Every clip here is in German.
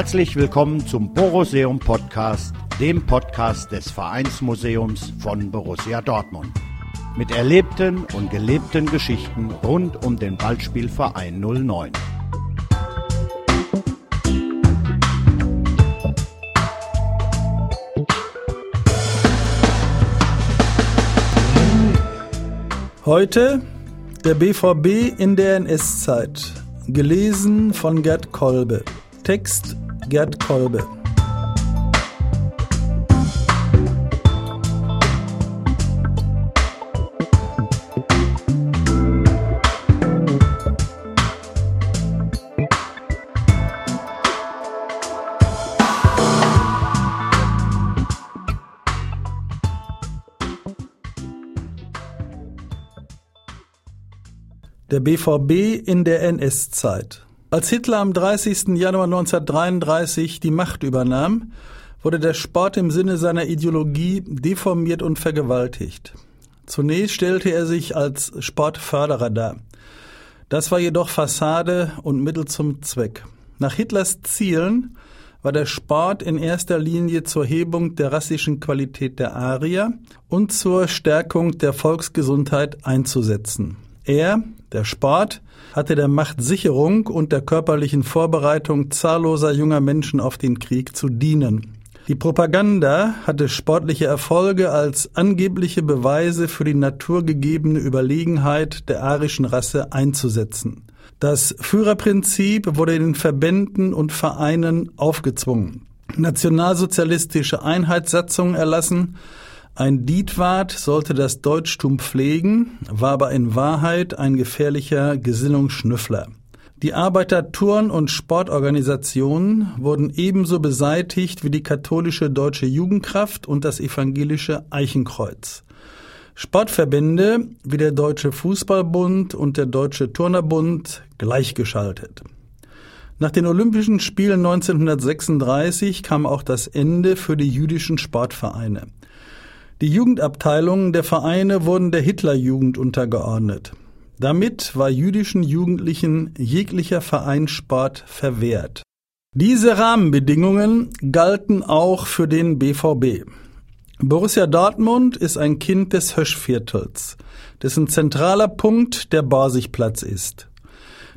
Herzlich willkommen zum Boruseum Podcast, dem Podcast des Vereinsmuseums von Borussia Dortmund. Mit erlebten und gelebten Geschichten rund um den Ballspielverein 09. Heute der BVB in der NS-Zeit. Gelesen von Gerd Kolbe. Text Gerd Kolbe. Der BVB in der NS-Zeit. Als Hitler am 30. Januar 1933 die Macht übernahm, wurde der Sport im Sinne seiner Ideologie deformiert und vergewaltigt. Zunächst stellte er sich als Sportförderer dar. Das war jedoch Fassade und Mittel zum Zweck. Nach Hitlers Zielen war der Sport in erster Linie zur Hebung der rassischen Qualität der Arier und zur Stärkung der Volksgesundheit einzusetzen. Er, der Sport, hatte der Machtsicherung und der körperlichen Vorbereitung zahlloser junger Menschen auf den Krieg zu dienen. Die Propaganda hatte sportliche Erfolge als angebliche Beweise für die naturgegebene Überlegenheit der arischen Rasse einzusetzen. Das Führerprinzip wurde in den Verbänden und Vereinen aufgezwungen. Nationalsozialistische Einheitssatzungen erlassen, ein Dietwart sollte das Deutschtum pflegen, war aber in Wahrheit ein gefährlicher Gesinnungsschnüffler. Die Arbeiter-Turn- und Sportorganisationen wurden ebenso beseitigt wie die katholische Deutsche Jugendkraft und das evangelische Eichenkreuz. Sportverbände wie der Deutsche Fußballbund und der Deutsche Turnerbund gleichgeschaltet. Nach den Olympischen Spielen 1936 kam auch das Ende für die jüdischen Sportvereine. Die Jugendabteilungen der Vereine wurden der Hitlerjugend untergeordnet. Damit war jüdischen Jugendlichen jeglicher Vereinssport verwehrt. Diese Rahmenbedingungen galten auch für den BVB. Borussia Dortmund ist ein Kind des Höschviertels, dessen zentraler Punkt der Borsigplatz ist.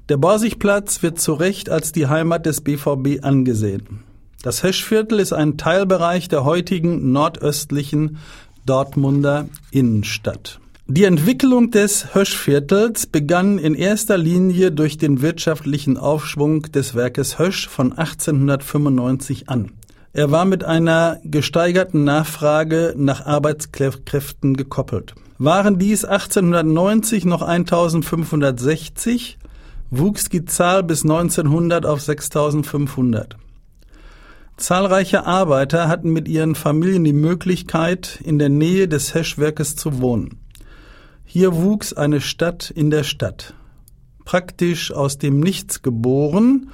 Der Borsigplatz wird zu Recht als die Heimat des BVB angesehen. Das Höschviertel ist ein Teilbereich der heutigen nordöstlichen Dortmunder Innenstadt. Die Entwicklung des Höschviertels begann in erster Linie durch den wirtschaftlichen Aufschwung des Werkes Hösch von 1895 an. Er war mit einer gesteigerten Nachfrage nach Arbeitskräften gekoppelt. Waren dies 1890 noch 1560, wuchs die Zahl bis 1900 auf 6500. Zahlreiche Arbeiter hatten mit ihren Familien die Möglichkeit, in der Nähe des Heschwerkes zu wohnen. Hier wuchs eine Stadt in der Stadt. Praktisch aus dem Nichts geboren,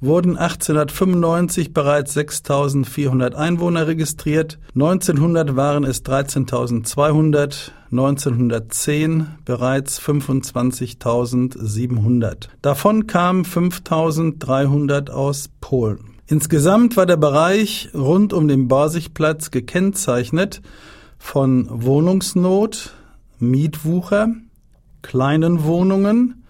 wurden 1895 bereits 6.400 Einwohner registriert, 1900 waren es 13.200, 1910 bereits 25.700. Davon kamen 5.300 aus Polen. Insgesamt war der Bereich rund um den Borsigplatz gekennzeichnet von Wohnungsnot, Mietwucher, kleinen Wohnungen,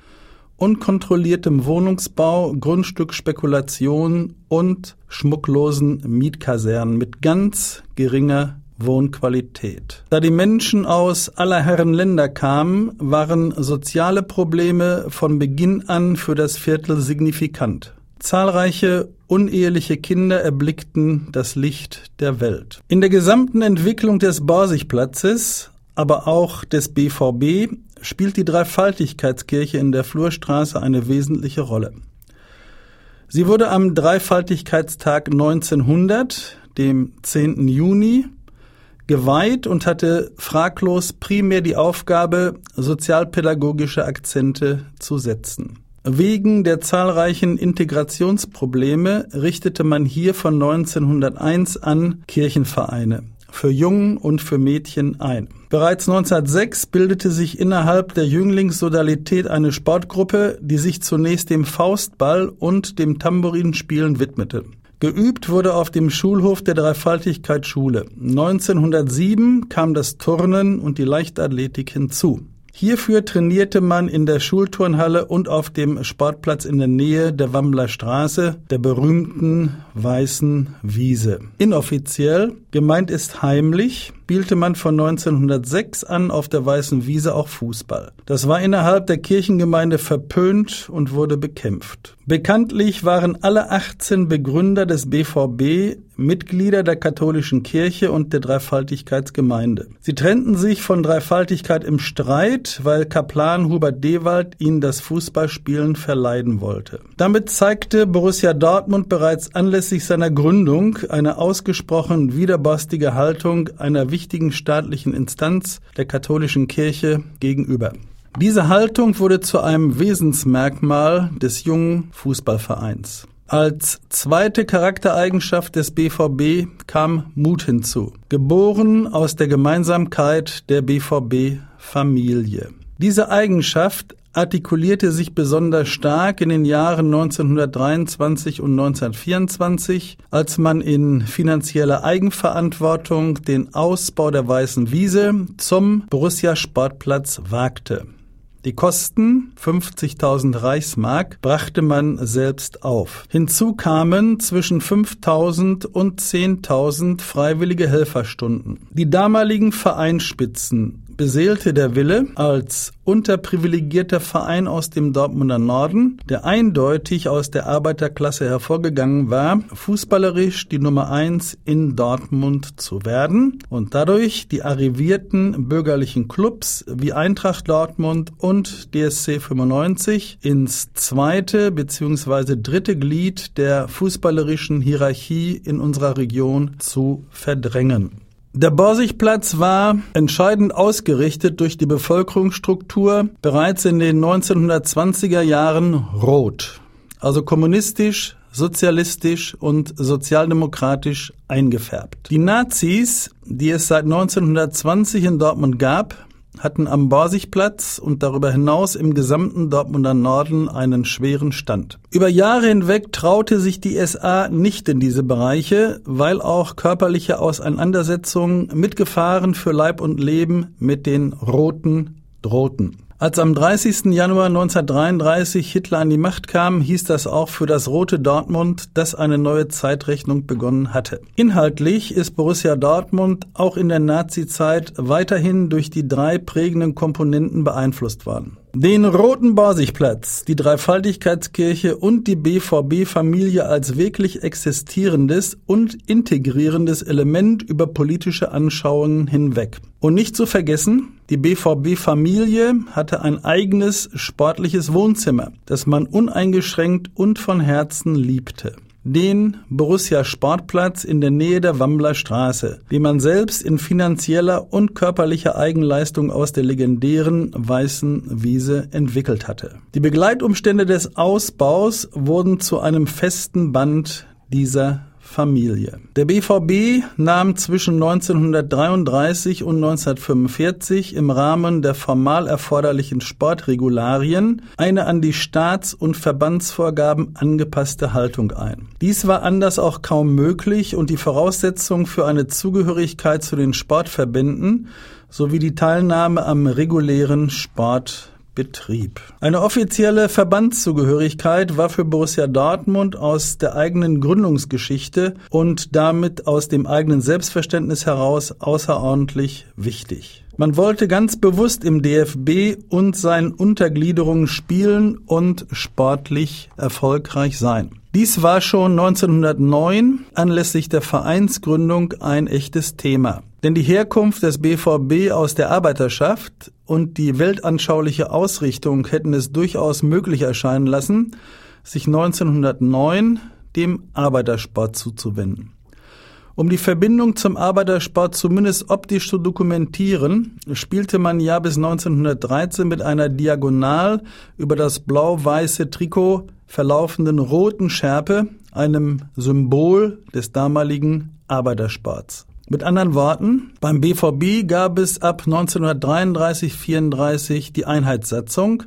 unkontrolliertem Wohnungsbau, Grundstückspekulation und schmucklosen Mietkasernen mit ganz geringer Wohnqualität. Da die Menschen aus aller Herren Länder kamen, waren soziale Probleme von Beginn an für das Viertel signifikant. Zahlreiche uneheliche Kinder erblickten das Licht der Welt. In der gesamten Entwicklung des Borsigplatzes, aber auch des BVB, spielt die Dreifaltigkeitskirche in der Flurstraße eine wesentliche Rolle. Sie wurde am Dreifaltigkeitstag 1900, dem 10. Juni, geweiht und hatte fraglos primär die Aufgabe, sozialpädagogische Akzente zu setzen. Wegen der zahlreichen Integrationsprobleme richtete man hier von 1901 an Kirchenvereine für Jungen und für Mädchen ein. Bereits 1906 bildete sich innerhalb der Jünglingssodalität eine Sportgruppe, die sich zunächst dem Faustball und dem Tambourinspielen widmete. Geübt wurde auf dem Schulhof der Dreifaltigkeitsschule. 1907 kam das Turnen und die Leichtathletik hinzu. Hierfür trainierte man in der Schulturnhalle und auf dem Sportplatz in der Nähe der Wammler Straße, der berühmten Weißen Wiese. Inoffiziell, gemeint ist heimlich, spielte man von 1906 an auf der Weißen Wiese auch Fußball. Das war innerhalb der Kirchengemeinde verpönt und wurde bekämpft. Bekanntlich waren alle 18 Begründer des BVB Mitglieder der katholischen Kirche und der Dreifaltigkeitsgemeinde. Sie trennten sich von Dreifaltigkeit im Streit, weil Kaplan Hubert Dewald ihnen das Fußballspielen verleiden wollte. Damit zeigte Borussia Dortmund bereits anlässlich seiner Gründung eine ausgesprochen widerborstige Haltung einer wichtigen staatlichen Instanz der katholischen Kirche gegenüber. Diese Haltung wurde zu einem Wesensmerkmal des jungen Fußballvereins. Als zweite Charaktereigenschaft des BVB kam Mut hinzu, geboren aus der Gemeinsamkeit der BVB-Familie. Diese Eigenschaft artikulierte sich besonders stark in den Jahren 1923 und 1924, als man in finanzieller Eigenverantwortung den Ausbau der Weißen Wiese zum Borussia Sportplatz wagte. Die Kosten 50.000 Reichsmark brachte man selbst auf. Hinzu kamen zwischen 5.000 und 10.000 freiwillige Helferstunden. Die damaligen Vereinsspitzen beseelte der Wille, als unterprivilegierter Verein aus dem Dortmunder Norden, der eindeutig aus der Arbeiterklasse hervorgegangen war, fußballerisch die Nummer eins in Dortmund zu werden und dadurch die arrivierten bürgerlichen Clubs wie Eintracht Dortmund und DSC 95 ins zweite bzw. dritte Glied der fußballerischen Hierarchie in unserer Region zu verdrängen. Der Borsigplatz war entscheidend ausgerichtet durch die Bevölkerungsstruktur bereits in den 1920er Jahren rot, also kommunistisch, sozialistisch und sozialdemokratisch eingefärbt. Die Nazis, die es seit 1920 in Dortmund gab, hatten am Borsigplatz und darüber hinaus im gesamten Dortmunder Norden einen schweren Stand. Über Jahre hinweg traute sich die SA nicht in diese Bereiche, weil auch körperliche Auseinandersetzungen mit Gefahren für Leib und Leben mit den Roten drohten. Als am 30. Januar 1933 Hitler an die Macht kam, hieß das auch für das Rote Dortmund, dass eine neue Zeitrechnung begonnen hatte. Inhaltlich ist Borussia Dortmund auch in der Nazizeit weiterhin durch die drei prägenden Komponenten beeinflusst worden. Den Roten Borsigplatz, die Dreifaltigkeitskirche und die BVB-Familie als wirklich existierendes und integrierendes Element über politische Anschauungen hinweg. Und nicht zu vergessen, die BVB-Familie hatte ein eigenes sportliches Wohnzimmer, das man uneingeschränkt und von Herzen liebte den Borussia Sportplatz in der Nähe der Wammler Straße, den man selbst in finanzieller und körperlicher Eigenleistung aus der legendären Weißen Wiese entwickelt hatte. Die Begleitumstände des Ausbaus wurden zu einem festen Band dieser Familie. Der BVB nahm zwischen 1933 und 1945 im Rahmen der formal erforderlichen Sportregularien eine an die Staats- und Verbandsvorgaben angepasste Haltung ein. Dies war anders auch kaum möglich und die Voraussetzung für eine Zugehörigkeit zu den Sportverbänden sowie die Teilnahme am regulären Sport Betrieb. Eine offizielle Verbandszugehörigkeit war für Borussia Dortmund aus der eigenen Gründungsgeschichte und damit aus dem eigenen Selbstverständnis heraus außerordentlich wichtig. Man wollte ganz bewusst im DFB und seinen Untergliederungen spielen und sportlich erfolgreich sein. Dies war schon 1909 anlässlich der Vereinsgründung ein echtes Thema. Denn die Herkunft des BVB aus der Arbeiterschaft und die weltanschauliche Ausrichtung hätten es durchaus möglich erscheinen lassen, sich 1909 dem Arbeitersport zuzuwenden. Um die Verbindung zum Arbeitersport zumindest optisch zu dokumentieren, spielte man ja bis 1913 mit einer diagonal über das blau-weiße Trikot verlaufenden roten Schärpe, einem Symbol des damaligen Arbeitersports. Mit anderen Worten, beim BVB gab es ab 1933-34 die Einheitssatzung,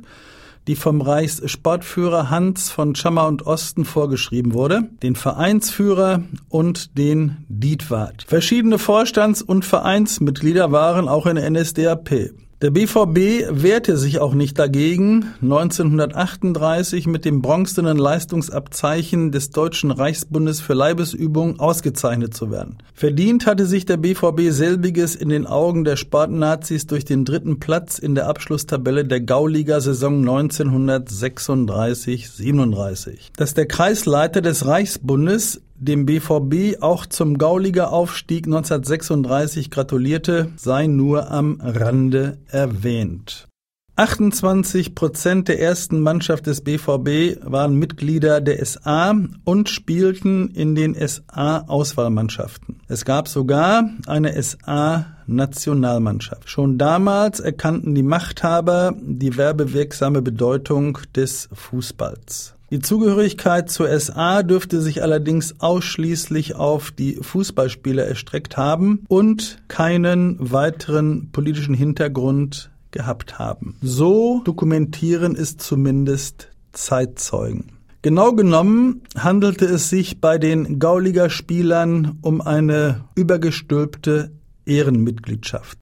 die vom Reichssportführer Hans von Schammer und Osten vorgeschrieben wurde, den Vereinsführer und den Dietwart. Verschiedene Vorstands- und Vereinsmitglieder waren auch in der NSDAP. Der BVB wehrte sich auch nicht dagegen, 1938 mit dem bronzenen Leistungsabzeichen des Deutschen Reichsbundes für Leibesübung ausgezeichnet zu werden. Verdient hatte sich der BVB selbiges in den Augen der Sportnazis durch den dritten Platz in der Abschlusstabelle der Gauliga-Saison 1936-37. Dass der Kreisleiter des Reichsbundes dem BVB auch zum Gauliger Aufstieg 1936 gratulierte, sei nur am Rande erwähnt. 28 Prozent der ersten Mannschaft des BVB waren Mitglieder der SA und spielten in den SA-Auswahlmannschaften. Es gab sogar eine SA-Nationalmannschaft. Schon damals erkannten die Machthaber die werbewirksame Bedeutung des Fußballs. Die Zugehörigkeit zur SA dürfte sich allerdings ausschließlich auf die Fußballspieler erstreckt haben und keinen weiteren politischen Hintergrund gehabt haben. So dokumentieren es zumindest Zeitzeugen. Genau genommen handelte es sich bei den Gauliger Spielern um eine übergestülpte Ehrenmitgliedschaft.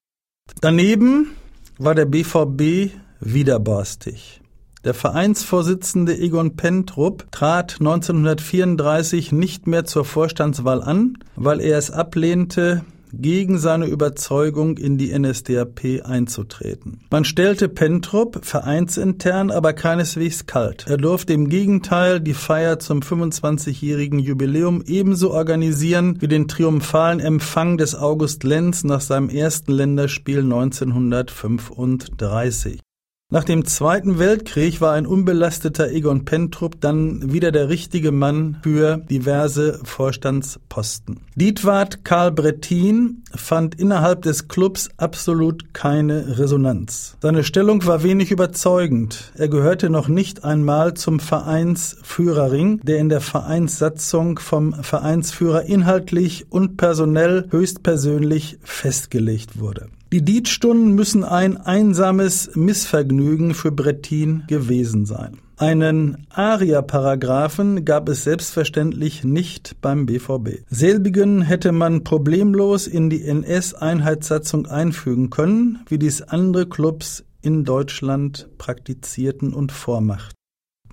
Daneben war der BVB widerborstig. Der Vereinsvorsitzende Egon Pentrup trat 1934 nicht mehr zur Vorstandswahl an, weil er es ablehnte, gegen seine Überzeugung in die NSDAP einzutreten. Man stellte Pentrup vereinsintern aber keineswegs kalt. Er durfte im Gegenteil die Feier zum 25-jährigen Jubiläum ebenso organisieren wie den triumphalen Empfang des August Lenz nach seinem ersten Länderspiel 1935. Nach dem Zweiten Weltkrieg war ein unbelasteter Egon Pentrup dann wieder der richtige Mann für diverse Vorstandsposten. Dietwart Karl Brettin fand innerhalb des Clubs absolut keine Resonanz. Seine Stellung war wenig überzeugend. Er gehörte noch nicht einmal zum Vereinsführerring, der in der Vereinssatzung vom Vereinsführer inhaltlich und personell höchstpersönlich festgelegt wurde. Die Dietstunden müssen ein einsames Missvergnügen für Brettin gewesen sein. Einen ARIA-Paragraphen gab es selbstverständlich nicht beim BVB. Selbigen hätte man problemlos in die NS-Einheitssatzung einfügen können, wie dies andere Clubs in Deutschland praktizierten und vormachten.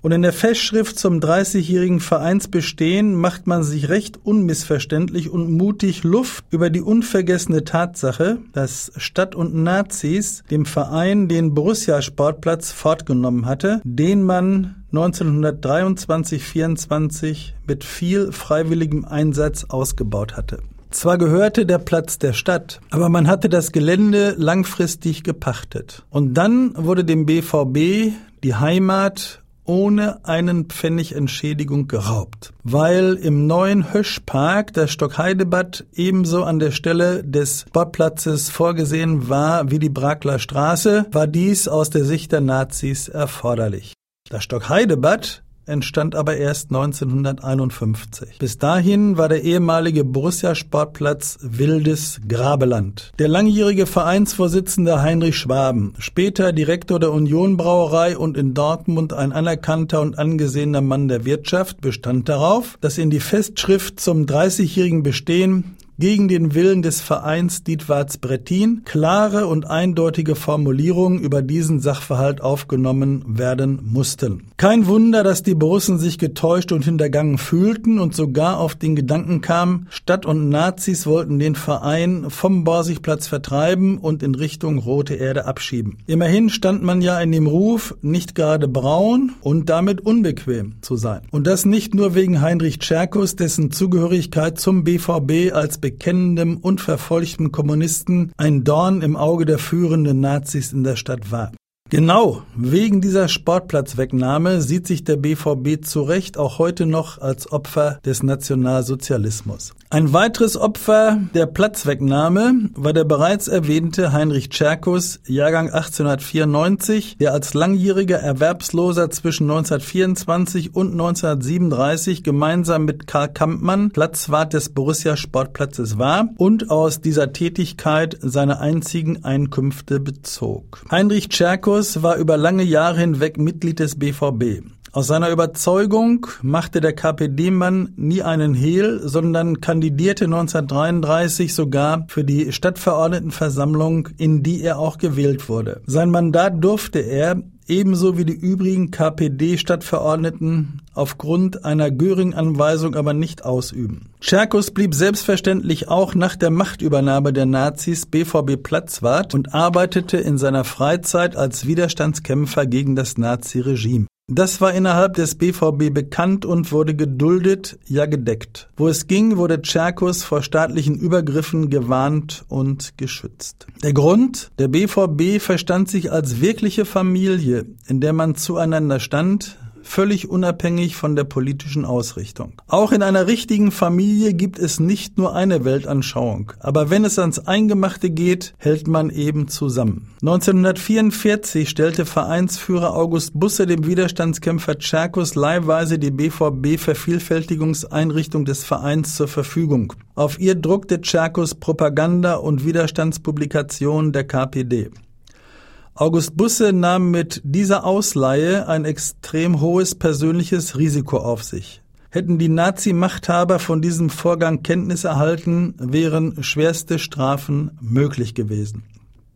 Und in der Festschrift zum 30-jährigen Vereinsbestehen macht man sich recht unmissverständlich und mutig Luft über die unvergessene Tatsache, dass Stadt und Nazis dem Verein den Borussia Sportplatz fortgenommen hatte, den man 1923-24 mit viel freiwilligem Einsatz ausgebaut hatte. Zwar gehörte der Platz der Stadt, aber man hatte das Gelände langfristig gepachtet. Und dann wurde dem BVB die Heimat ohne einen Pfennig Entschädigung geraubt, weil im neuen Höschpark das Stockheidebad ebenso an der Stelle des Sportplatzes vorgesehen war wie die Brakler Straße, war dies aus der Sicht der Nazis erforderlich. Das Stockheidebad entstand aber erst 1951. Bis dahin war der ehemalige Borussia-Sportplatz wildes Grabeland. Der langjährige Vereinsvorsitzende Heinrich Schwaben, später Direktor der Union Brauerei und in Dortmund ein anerkannter und angesehener Mann der Wirtschaft, bestand darauf, dass in die Festschrift zum 30-jährigen Bestehen gegen den Willen des Vereins Dietwarts Brettin klare und eindeutige Formulierungen über diesen Sachverhalt aufgenommen werden mussten. Kein Wunder, dass die Borussen sich getäuscht und hintergangen fühlten und sogar auf den Gedanken kamen, Stadt und Nazis wollten den Verein vom Borsigplatz vertreiben und in Richtung Rote Erde abschieben. Immerhin stand man ja in dem Ruf, nicht gerade braun und damit unbequem zu sein. Und das nicht nur wegen Heinrich Tscherkus, dessen Zugehörigkeit zum BVB als bekennendem und verfolgtem Kommunisten ein Dorn im Auge der führenden Nazis in der Stadt war. Genau, wegen dieser Sportplatzwegnahme sieht sich der BVB zu Recht auch heute noch als Opfer des Nationalsozialismus. Ein weiteres Opfer der Platzwegnahme war der bereits erwähnte Heinrich Tscherkus, Jahrgang 1894, der als langjähriger Erwerbsloser zwischen 1924 und 1937 gemeinsam mit Karl Kampmann Platzwart des Borussia Sportplatzes war und aus dieser Tätigkeit seine einzigen Einkünfte bezog. Heinrich Tscherkus Tscherkus war über lange Jahre hinweg Mitglied des BVB. Aus seiner Überzeugung machte der KPD-Mann nie einen Hehl, sondern kandidierte 1933 sogar für die Stadtverordnetenversammlung, in die er auch gewählt wurde. Sein Mandat durfte er ebenso wie die übrigen KPD-Stadtverordneten aufgrund einer Göring-Anweisung aber nicht ausüben. Tscherkus blieb selbstverständlich auch nach der Machtübernahme der Nazis BVB Platzwart und arbeitete in seiner Freizeit als Widerstandskämpfer gegen das Naziregime. Das war innerhalb des BVB bekannt und wurde geduldet, ja gedeckt. Wo es ging, wurde Tscherkus vor staatlichen Übergriffen gewarnt und geschützt. Der Grund? Der BVB verstand sich als wirkliche Familie, in der man zueinander stand, völlig unabhängig von der politischen Ausrichtung. Auch in einer richtigen Familie gibt es nicht nur eine Weltanschauung, aber wenn es ans Eingemachte geht, hält man eben zusammen. 1944 stellte Vereinsführer August Busse dem Widerstandskämpfer Tscherkus leihweise die BVB-Vervielfältigungseinrichtung des Vereins zur Verfügung. Auf ihr druckte Tscherkus Propaganda und Widerstandspublikationen der KPD. August Busse nahm mit dieser Ausleihe ein extrem hohes persönliches Risiko auf sich. Hätten die Nazi-Machthaber von diesem Vorgang Kenntnis erhalten, wären schwerste Strafen möglich gewesen.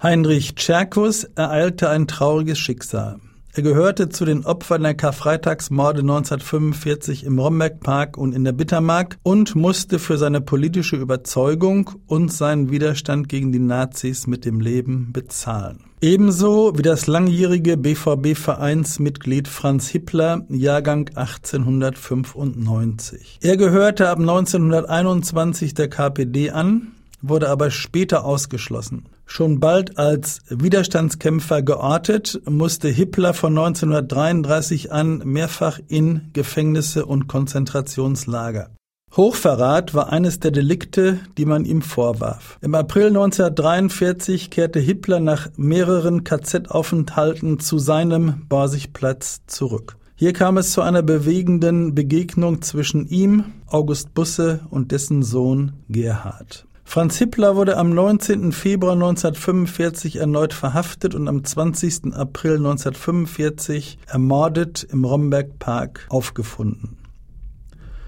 Heinrich Tscherkus ereilte ein trauriges Schicksal. Er gehörte zu den Opfern der Karfreitagsmorde 1945 im Rombergpark und in der Bittermark und musste für seine politische Überzeugung und seinen Widerstand gegen die Nazis mit dem Leben bezahlen. Ebenso wie das langjährige BVB-Vereinsmitglied Franz Hippler, Jahrgang 1895. Er gehörte ab 1921 der KPD an, wurde aber später ausgeschlossen. Schon bald als Widerstandskämpfer geortet, musste Hitler von 1933 an mehrfach in Gefängnisse und Konzentrationslager. Hochverrat war eines der Delikte, die man ihm vorwarf. Im April 1943 kehrte Hitler nach mehreren KZ-Aufenthalten zu seinem Borsigplatz zurück. Hier kam es zu einer bewegenden Begegnung zwischen ihm, August Busse und dessen Sohn Gerhard. Franz Hippler wurde am 19. Februar 1945 erneut verhaftet und am 20. April 1945 ermordet im Romberg-Park aufgefunden.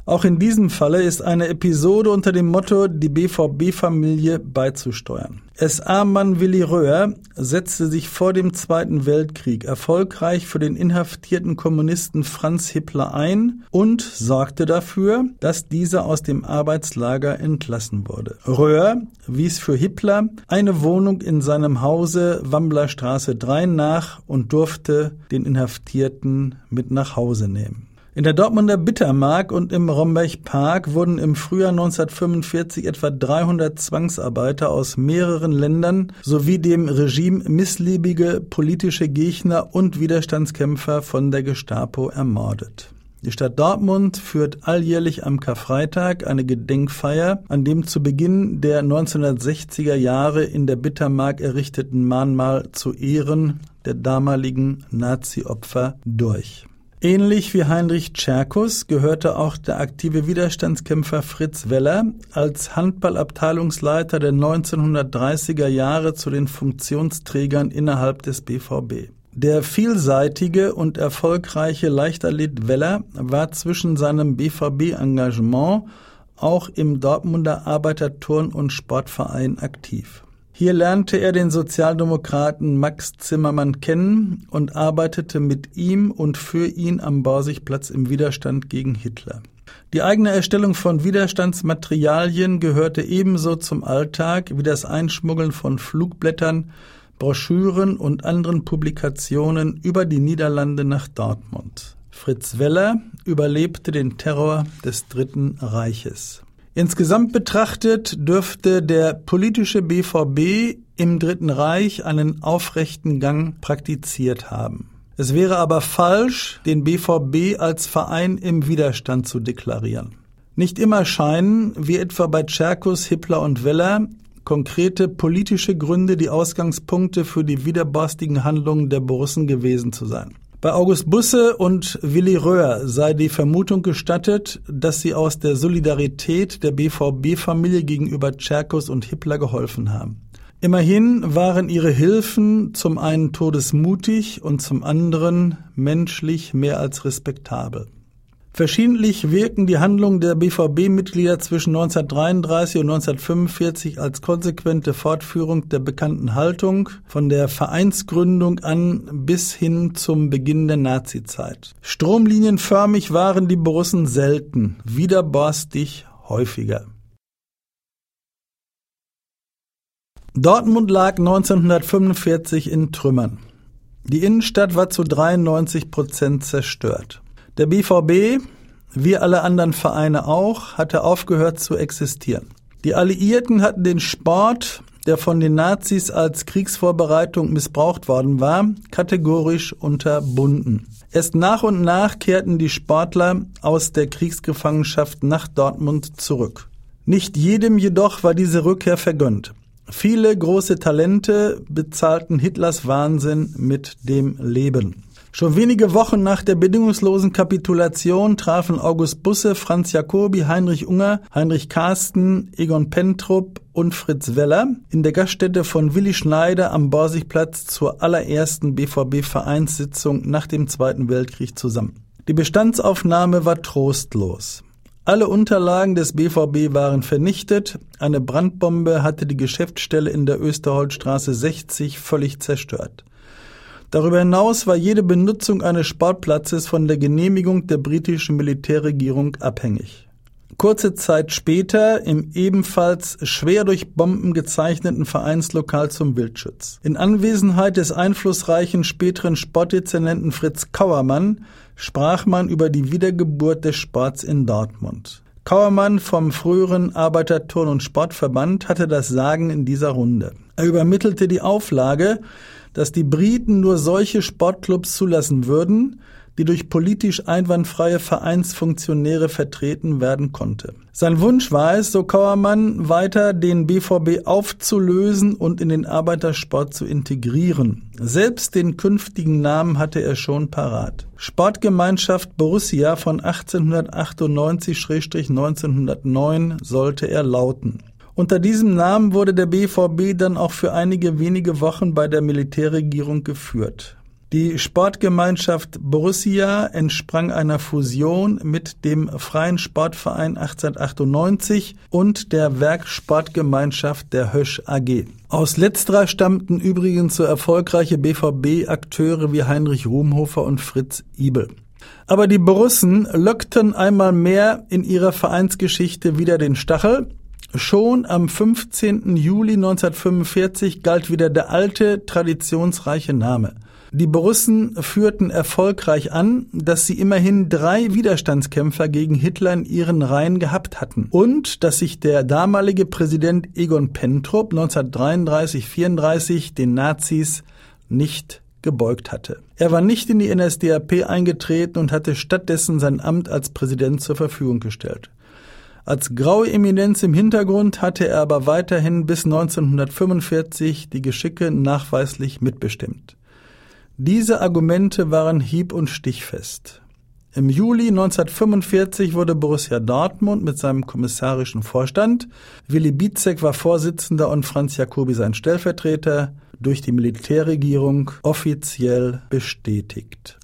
Auch in diesem Falle ist eine Episode unter dem Motto Die BVB-Familie beizusteuern. SA-Mann Willi Röhr setzte sich vor dem Zweiten Weltkrieg erfolgreich für den inhaftierten Kommunisten Franz Hippler ein und sorgte dafür, dass dieser aus dem Arbeitslager entlassen wurde. Röhr wies für Hippler eine Wohnung in seinem Hause Wamblerstraße 3 nach und durfte den Inhaftierten mit nach Hause nehmen. In der Dortmunder Bittermark und im Romberg Park wurden im Frühjahr 1945 etwa 300 Zwangsarbeiter aus mehreren Ländern sowie dem Regime missliebige politische Gegner und Widerstandskämpfer von der Gestapo ermordet. Die Stadt Dortmund führt alljährlich am Karfreitag eine Gedenkfeier an dem zu Beginn der 1960er Jahre in der Bittermark errichteten Mahnmal zu Ehren der damaligen Nazi-Opfer durch. Ähnlich wie Heinrich Tscherkus gehörte auch der aktive Widerstandskämpfer Fritz Weller als Handballabteilungsleiter der 1930er Jahre zu den Funktionsträgern innerhalb des BVB. Der vielseitige und erfolgreiche Leichtathlet Weller war zwischen seinem BVB-Engagement auch im Dortmunder Arbeiterturn- und Sportverein aktiv. Hier lernte er den Sozialdemokraten Max Zimmermann kennen und arbeitete mit ihm und für ihn am Borsigplatz im Widerstand gegen Hitler. Die eigene Erstellung von Widerstandsmaterialien gehörte ebenso zum Alltag wie das Einschmuggeln von Flugblättern, Broschüren und anderen Publikationen über die Niederlande nach Dortmund. Fritz Weller überlebte den Terror des Dritten Reiches. Insgesamt betrachtet dürfte der politische BVB im Dritten Reich einen aufrechten Gang praktiziert haben. Es wäre aber falsch, den BVB als Verein im Widerstand zu deklarieren. Nicht immer scheinen, wie etwa bei Tscherkus, Hippler und Weller, konkrete politische Gründe die Ausgangspunkte für die widerborstigen Handlungen der Borussen gewesen zu sein. Bei August Busse und Willi Röhr sei die Vermutung gestattet, dass sie aus der Solidarität der BVB-Familie gegenüber Tscherkus und Hippler geholfen haben. Immerhin waren ihre Hilfen zum einen todesmutig und zum anderen menschlich mehr als respektabel. Verschiedentlich wirken die Handlungen der BVB-Mitglieder zwischen 1933 und 1945 als konsequente Fortführung der bekannten Haltung von der Vereinsgründung an bis hin zum Beginn der Nazizeit. Stromlinienförmig waren die Borussen selten, widerborstig häufiger. Dortmund lag 1945 in Trümmern. Die Innenstadt war zu 93 Prozent zerstört. Der BVB, wie alle anderen Vereine auch, hatte aufgehört zu existieren. Die Alliierten hatten den Sport, der von den Nazis als Kriegsvorbereitung missbraucht worden war, kategorisch unterbunden. Erst nach und nach kehrten die Sportler aus der Kriegsgefangenschaft nach Dortmund zurück. Nicht jedem jedoch war diese Rückkehr vergönnt. Viele große Talente bezahlten Hitlers Wahnsinn mit dem Leben. Schon wenige Wochen nach der bedingungslosen Kapitulation trafen August Busse, Franz Jacobi, Heinrich Unger, Heinrich Carsten, Egon Pentrup und Fritz Weller in der Gaststätte von Willi Schneider am Borsigplatz zur allerersten BVB-Vereinssitzung nach dem Zweiten Weltkrieg zusammen. Die Bestandsaufnahme war trostlos. Alle Unterlagen des BVB waren vernichtet. Eine Brandbombe hatte die Geschäftsstelle in der Österholzstraße 60 völlig zerstört. Darüber hinaus war jede Benutzung eines Sportplatzes von der Genehmigung der britischen Militärregierung abhängig. Kurze Zeit später im ebenfalls schwer durch Bomben gezeichneten Vereinslokal zum Wildschutz. In Anwesenheit des einflussreichen späteren Sportdezernenten Fritz Kauermann sprach man über die Wiedergeburt des Sports in Dortmund. Kauermann vom früheren Arbeiterturn- und Sportverband hatte das Sagen in dieser Runde. Er übermittelte die Auflage, dass die Briten nur solche Sportclubs zulassen würden, die durch politisch einwandfreie Vereinsfunktionäre vertreten werden konnte. Sein Wunsch war es, so Kauermann, weiter den BVB aufzulösen und in den Arbeitersport zu integrieren. Selbst den künftigen Namen hatte er schon parat. Sportgemeinschaft Borussia von 1898-1909 sollte er lauten. Unter diesem Namen wurde der BVB dann auch für einige wenige Wochen bei der Militärregierung geführt. Die Sportgemeinschaft Borussia entsprang einer Fusion mit dem Freien Sportverein 1898 und der Werksportgemeinschaft der Hösch AG. Aus letzterer stammten übrigens so erfolgreiche BVB-Akteure wie Heinrich Ruhmhofer und Fritz Ibel. Aber die Borussen lockten einmal mehr in ihrer Vereinsgeschichte wieder den Stachel Schon am 15. Juli 1945 galt wieder der alte, traditionsreiche Name. Die Borussen führten erfolgreich an, dass sie immerhin drei Widerstandskämpfer gegen Hitler in ihren Reihen gehabt hatten und dass sich der damalige Präsident Egon Pentrup 1933-34 den Nazis nicht gebeugt hatte. Er war nicht in die NSDAP eingetreten und hatte stattdessen sein Amt als Präsident zur Verfügung gestellt. Als graue Eminenz im Hintergrund hatte er aber weiterhin bis 1945 die Geschicke nachweislich mitbestimmt. Diese Argumente waren hieb- und stichfest. Im Juli 1945 wurde Borussia Dortmund mit seinem kommissarischen Vorstand, Willi Bietzek war Vorsitzender und Franz Jacobi sein Stellvertreter, durch die Militärregierung offiziell bestätigt.